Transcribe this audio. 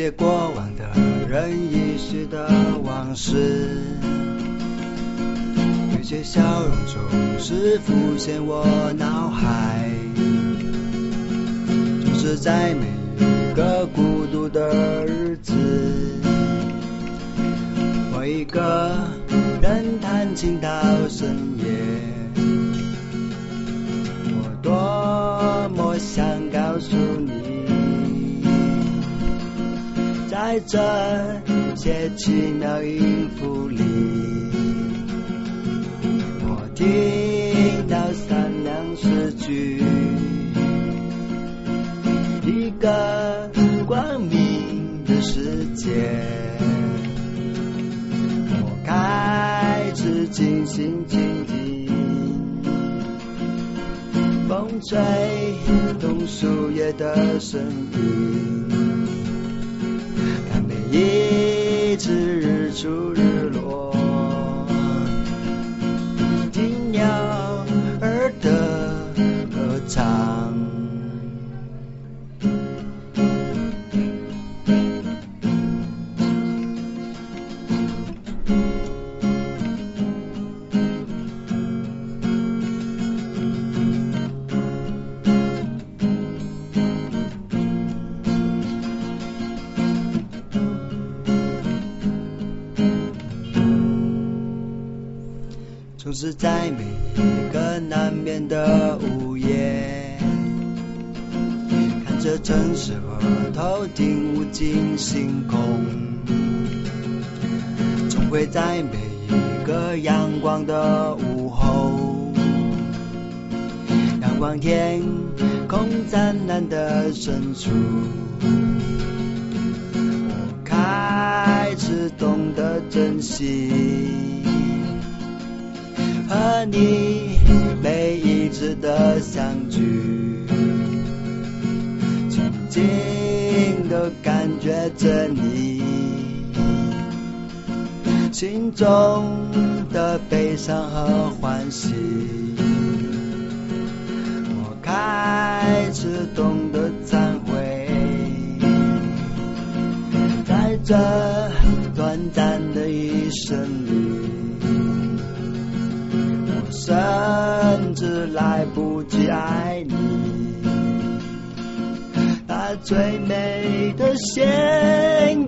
些过往的人遗失的往事，有些笑容总是浮现我脑海，总是在每一个孤独的日子，我一个人弹琴到深在这些奇妙音符里，我听到善良诗句，一个光明的世界。我开始静心倾听，风吹动树叶的声音。一直日出总是在每一个难眠的午夜，看着城市和头顶无尽星空，总会在每一个阳光的午后，仰望天空湛蓝的深处，我开始懂得珍惜。和你每一次的相聚，静静的感觉着你心中的悲伤和欢喜。我开始懂得忏悔，在这短暂的一生甚至来不及爱你，把最美的献。